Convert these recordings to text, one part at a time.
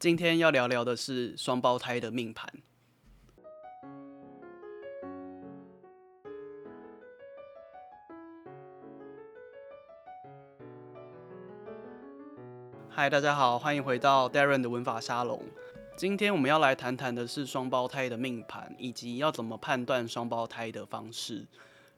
今天要聊聊的是双胞胎的命盘。嗨，大家好，欢迎回到 Darren 的文法沙龙。今天我们要来谈谈的是双胞胎的命盘，以及要怎么判断双胞胎的方式。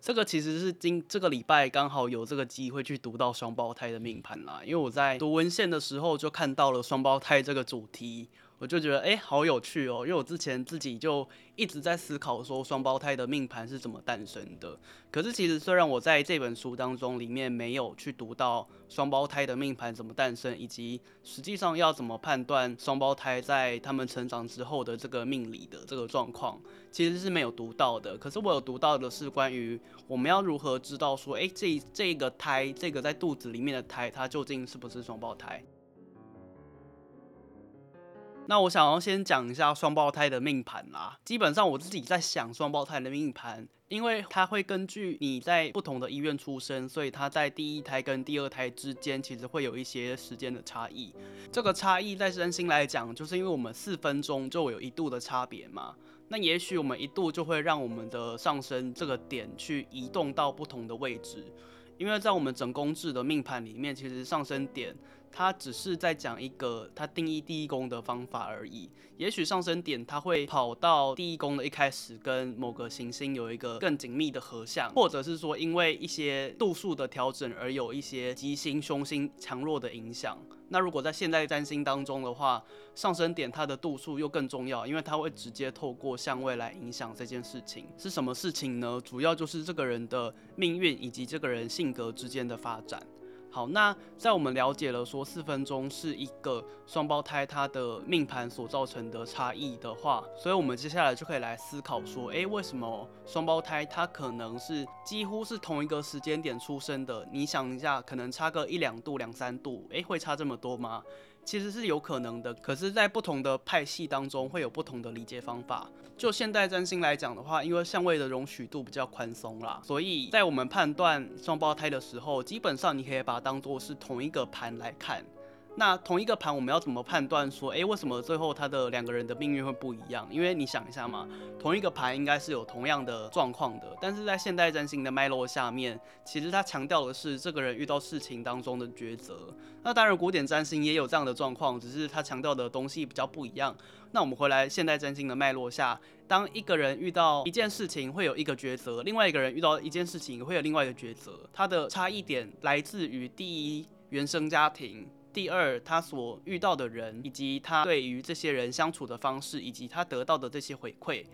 这个其实是今这个礼拜刚好有这个机会去读到双胞胎的命盘啦，因为我在读文献的时候就看到了双胞胎这个主题。我就觉得哎，好有趣哦！因为我之前自己就一直在思考说双胞胎的命盘是怎么诞生的。可是其实虽然我在这本书当中里面没有去读到双胞胎的命盘怎么诞生，以及实际上要怎么判断双胞胎在他们成长之后的这个命理的这个状况，其实是没有读到的。可是我有读到的是关于我们要如何知道说，哎，这这个胎，这个在肚子里面的胎，它究竟是不是双胞胎？那我想要先讲一下双胞胎的命盘啦。基本上我自己在想双胞胎的命盘，因为它会根据你在不同的医院出生，所以它在第一胎跟第二胎之间其实会有一些时间的差异。这个差异在身心来讲，就是因为我们四分钟就有一度的差别嘛。那也许我们一度就会让我们的上升这个点去移动到不同的位置，因为在我们整宫制的命盘里面，其实上升点。它只是在讲一个它定义第一宫的方法而已。也许上升点它会跑到第一宫的一开始，跟某个行星有一个更紧密的合相，或者是说因为一些度数的调整而有一些吉星、凶星强弱的影响。那如果在现代占星当中的话，上升点它的度数又更重要，因为它会直接透过相位来影响这件事情。是什么事情呢？主要就是这个人的命运以及这个人性格之间的发展。好，那在我们了解了说四分钟是一个双胞胎它的命盘所造成的差异的话，所以我们接下来就可以来思考说，诶，为什么双胞胎它可能是几乎是同一个时间点出生的？你想一下，可能差个一两度、两三度，诶，会差这么多吗？其实是有可能的，可是，在不同的派系当中会有不同的理解方法。就现代占星来讲的话，因为相位的容许度比较宽松啦，所以在我们判断双胞胎的时候，基本上你可以把它当做是同一个盘来看。那同一个盘，我们要怎么判断说，诶，为什么最后他的两个人的命运会不一样？因为你想一下嘛，同一个盘应该是有同样的状况的，但是在现代占星的脉络下面，其实它强调的是这个人遇到事情当中的抉择。那当然，古典占星也有这样的状况，只是它强调的东西比较不一样。那我们回来现代占星的脉络下，当一个人遇到一件事情会有一个抉择，另外一个人遇到一件事情会有另外一个抉择，它的差异点来自于第一原生家庭。第二，他所遇到的人，以及他对于这些人相处的方式，以及他得到的这些回馈。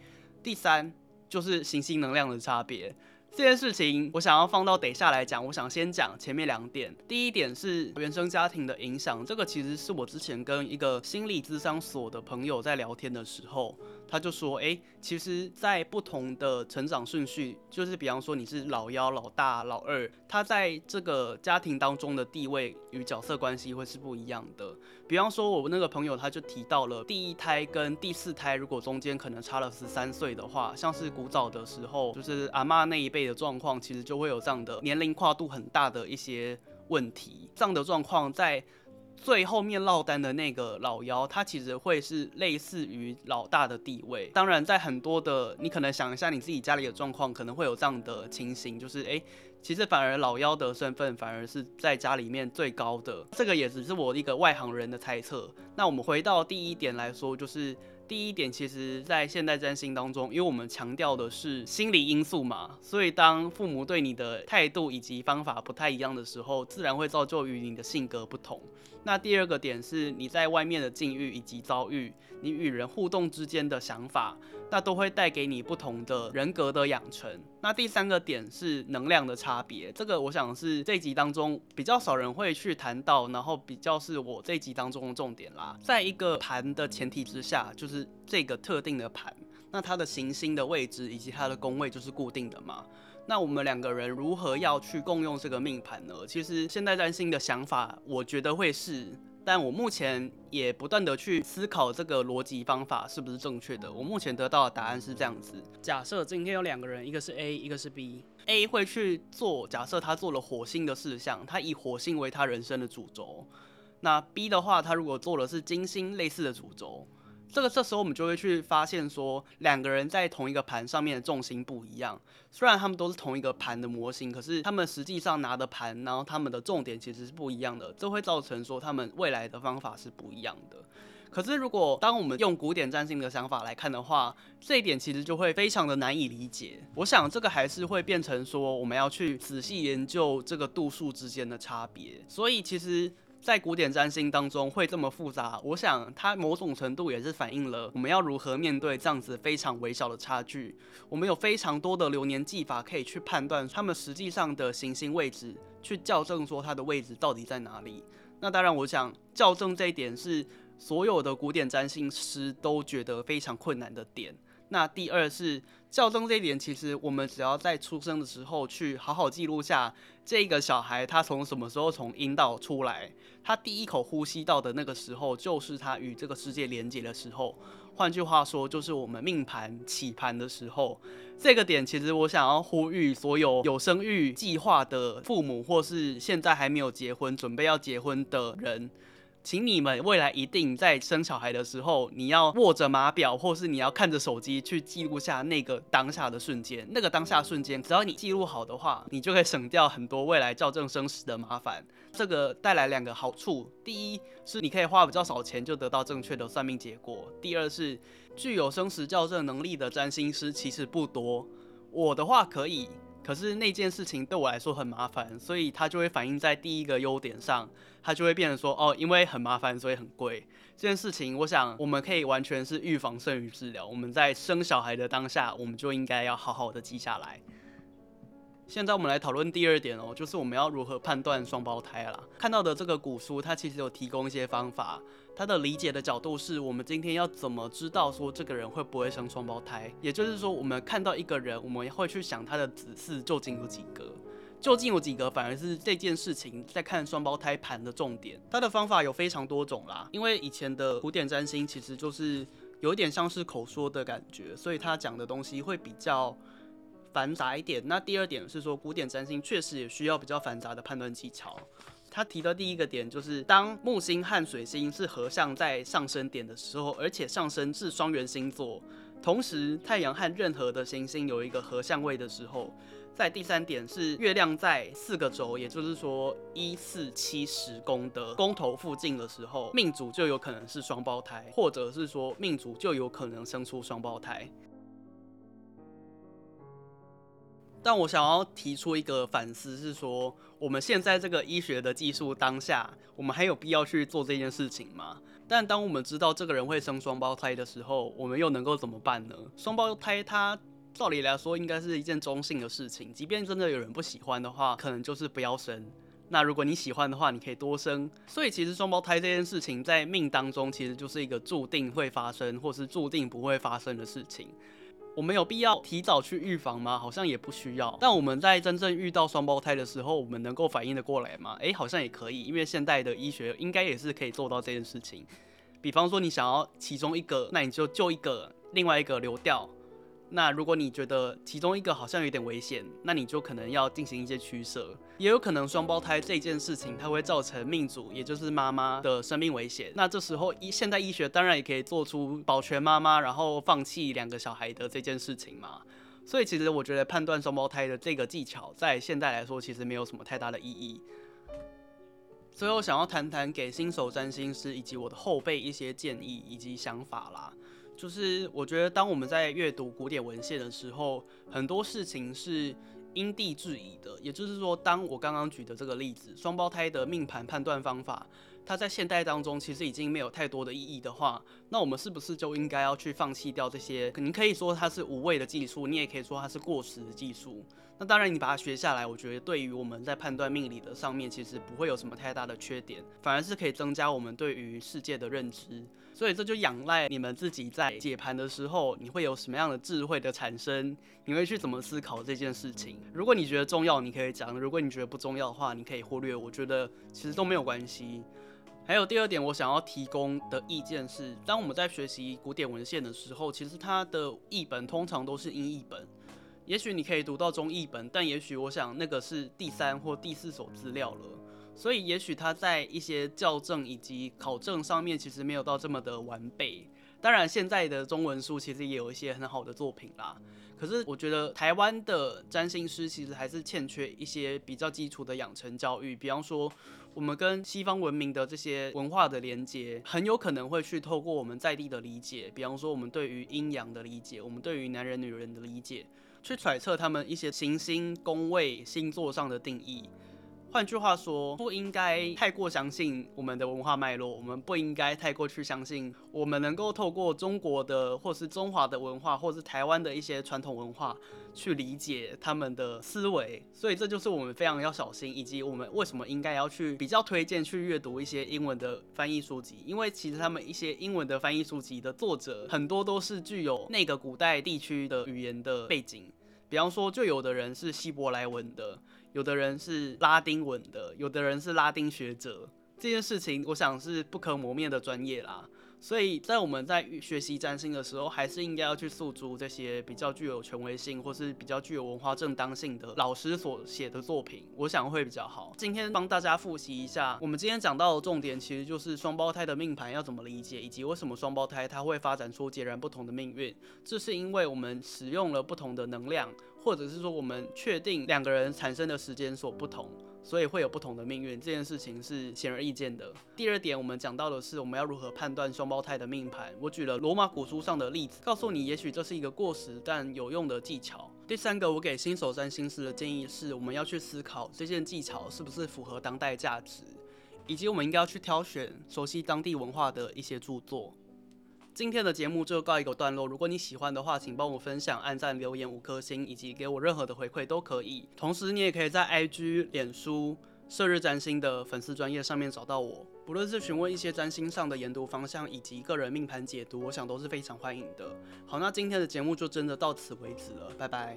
第三，就是行星能量的差别。这件事情我想要放到等下来讲，我想先讲前面两点。第一点是原生家庭的影响，这个其实是我之前跟一个心理咨商所的朋友在聊天的时候。他就说：“诶，其实，在不同的成长顺序，就是比方说你是老幺、老大、老二，他在这个家庭当中的地位与角色关系会是不一样的。比方说，我那个朋友他就提到了第一胎跟第四胎，如果中间可能差了十三岁的话，像是古早的时候，就是阿嬷那一辈的状况，其实就会有这样的年龄跨度很大的一些问题。这样的状况在。”最后面落单的那个老幺，他其实会是类似于老大的地位。当然，在很多的你可能想一下你自己家里的状况，可能会有这样的情形，就是诶，其实反而老幺的身份反而是在家里面最高的。这个也只是我一个外行人的猜测。那我们回到第一点来说，就是。第一点，其实，在现代占星当中，因为我们强调的是心理因素嘛，所以当父母对你的态度以及方法不太一样的时候，自然会造就于你的性格不同。那第二个点是，你在外面的境遇以及遭遇，你与人互动之间的想法，那都会带给你不同的人格的养成。那第三个点是能量的差别，这个我想是这集当中比较少人会去谈到，然后比较是我这集当中的重点啦。在一个盘的前提之下，就是这个特定的盘，那它的行星的位置以及它的宫位就是固定的嘛。那我们两个人如何要去共用这个命盘呢？其实现代占星的想法，我觉得会是。但我目前也不断的去思考这个逻辑方法是不是正确的。我目前得到的答案是这样子：假设今天有两个人，一个是 A，一个是 B。A 会去做，假设他做了火星的事项，他以火星为他人生的主轴。那 B 的话，他如果做的是金星类似的主轴，这个这时候我们就会去发现说，两个人在同一个盘上面的重心不一样。虽然他们都是同一个盘的模型，可是他们实际上拿的盘，然后他们的重点其实是不一样的，这会造成说他们未来的方法是不一样的。可是如果当我们用古典占星的想法来看的话，这一点其实就会非常的难以理解。我想这个还是会变成说，我们要去仔细研究这个度数之间的差别。所以其实。在古典占星当中会这么复杂，我想它某种程度也是反映了我们要如何面对这样子非常微小的差距。我们有非常多的流年技法可以去判断他们实际上的行星位置，去校正说它的位置到底在哪里。那当然，我想校正这一点是所有的古典占星师都觉得非常困难的点。那第二是校正这一点，其实我们只要在出生的时候去好好记录下这个小孩他从什么时候从阴道出来，他第一口呼吸到的那个时候，就是他与这个世界连接的时候。换句话说，就是我们命盘起盘的时候。这个点其实我想要呼吁所有有生育计划的父母，或是现在还没有结婚准备要结婚的人。请你们未来一定在生小孩的时候，你要握着码表，或是你要看着手机去记录下那个当下的瞬间。那个当下瞬间，只要你记录好的话，你就可以省掉很多未来校正生死的麻烦。这个带来两个好处：第一是你可以花比较少钱就得到正确的算命结果；第二是具有生死校正能力的占星师其实不多。我的话可以。可是那件事情对我来说很麻烦，所以它就会反映在第一个优点上，它就会变成说，哦，因为很麻烦，所以很贵。这件事情，我想我们可以完全是预防胜于治疗。我们在生小孩的当下，我们就应该要好好的记下来。现在我们来讨论第二点哦，就是我们要如何判断双胞胎啦。看到的这个古书，它其实有提供一些方法。它的理解的角度是我们今天要怎么知道说这个人会不会生双胞胎？也就是说，我们看到一个人，我们会去想他的子嗣究竟有几个？究竟有几个？反而是这件事情在看双胞胎盘的重点。它的方法有非常多种啦，因为以前的古典占星其实就是有点像是口说的感觉，所以他讲的东西会比较。繁杂一点。那第二点是说，古典占星确实也需要比较繁杂的判断技巧。他提的第一个点就是，当木星和水星是合相在上升点的时候，而且上升是双元星座，同时太阳和任何的行星有一个合相位的时候，在第三点是月亮在四个轴，也就是说一四七十宫的宫头附近的时候，命主就有可能是双胞胎，或者是说命主就有可能生出双胞胎。但我想要提出一个反思，是说我们现在这个医学的技术当下，我们还有必要去做这件事情吗？但当我们知道这个人会生双胞胎的时候，我们又能够怎么办呢？双胞胎它照理来说应该是一件中性的事情，即便真的有人不喜欢的话，可能就是不要生。那如果你喜欢的话，你可以多生。所以其实双胞胎这件事情在命当中其实就是一个注定会发生，或是注定不会发生的事情。我们有必要提早去预防吗？好像也不需要。但我们在真正遇到双胞胎的时候，我们能够反应得过来吗？诶，好像也可以，因为现代的医学应该也是可以做到这件事情。比方说，你想要其中一个，那你就救一个，另外一个流掉。那如果你觉得其中一个好像有点危险，那你就可能要进行一些取舍。也有可能双胞胎这件事情它会造成命主，也就是妈妈的生命危险。那这时候医现代医学当然也可以做出保全妈妈，然后放弃两个小孩的这件事情嘛。所以其实我觉得判断双胞胎的这个技巧在现代来说其实没有什么太大的意义。最后想要谈谈给新手占星师以及我的后辈一些建议以及想法啦。就是我觉得，当我们在阅读古典文献的时候，很多事情是因地制宜的。也就是说，当我刚刚举的这个例子，双胞胎的命盘判断方法，它在现代当中其实已经没有太多的意义的话，那我们是不是就应该要去放弃掉这些？你可以说它是无谓的技术，你也可以说它是过时的技术。那当然，你把它学下来，我觉得对于我们在判断命理的上面，其实不会有什么太大的缺点，反而是可以增加我们对于世界的认知。所以这就仰赖你们自己在解盘的时候，你会有什么样的智慧的产生？你会去怎么思考这件事情？如果你觉得重要，你可以讲；如果你觉得不重要的话，你可以忽略。我觉得其实都没有关系。还有第二点，我想要提供的意见是：当我们在学习古典文献的时候，其实它的译本通常都是英译本。也许你可以读到中译本，但也许我想那个是第三或第四手资料了。所以也许他在一些校正以及考证上面其实没有到这么的完备。当然，现在的中文书其实也有一些很好的作品啦。可是我觉得台湾的占星师其实还是欠缺一些比较基础的养成教育，比方说我们跟西方文明的这些文化的连接，很有可能会去透过我们在地的理解，比方说我们对于阴阳的理解，我们对于男人女人的理解，去揣测他们一些行星、宫位、星座上的定义。换句话说，不应该太过相信我们的文化脉络，我们不应该太过去相信我们能够透过中国的或是中华的文化，或是台湾的一些传统文化去理解他们的思维。所以这就是我们非常要小心，以及我们为什么应该要去比较推荐去阅读一些英文的翻译书籍，因为其实他们一些英文的翻译书籍的作者很多都是具有那个古代地区的语言的背景，比方说，就有的人是希伯来文的。有的人是拉丁文的，有的人是拉丁学者，这件事情我想是不可磨灭的专业啦。所以在我们在学习占星的时候，还是应该要去诉诸这些比较具有权威性或是比较具有文化正当性的老师所写的作品，我想会比较好。今天帮大家复习一下，我们今天讲到的重点其实就是双胞胎的命盘要怎么理解，以及为什么双胞胎它会发展出截然不同的命运。这是因为我们使用了不同的能量。或者是说，我们确定两个人产生的时间所不同，所以会有不同的命运。这件事情是显而易见的。第二点，我们讲到的是我们要如何判断双胞胎的命盘。我举了罗马古书上的例子，告诉你，也许这是一个过时但有用的技巧。第三个，我给新手占星师的建议是，我们要去思考这件技巧是不是符合当代价值，以及我们应该要去挑选熟悉当地文化的一些著作。今天的节目就告一个段落。如果你喜欢的话，请帮我分享、按赞、留言五颗星，以及给我任何的回馈都可以。同时，你也可以在 IG、脸书、射日占星的粉丝专业上面找到我。不论是询问一些占星上的研读方向，以及个人命盘解读，我想都是非常欢迎的。好，那今天的节目就真的到此为止了，拜拜。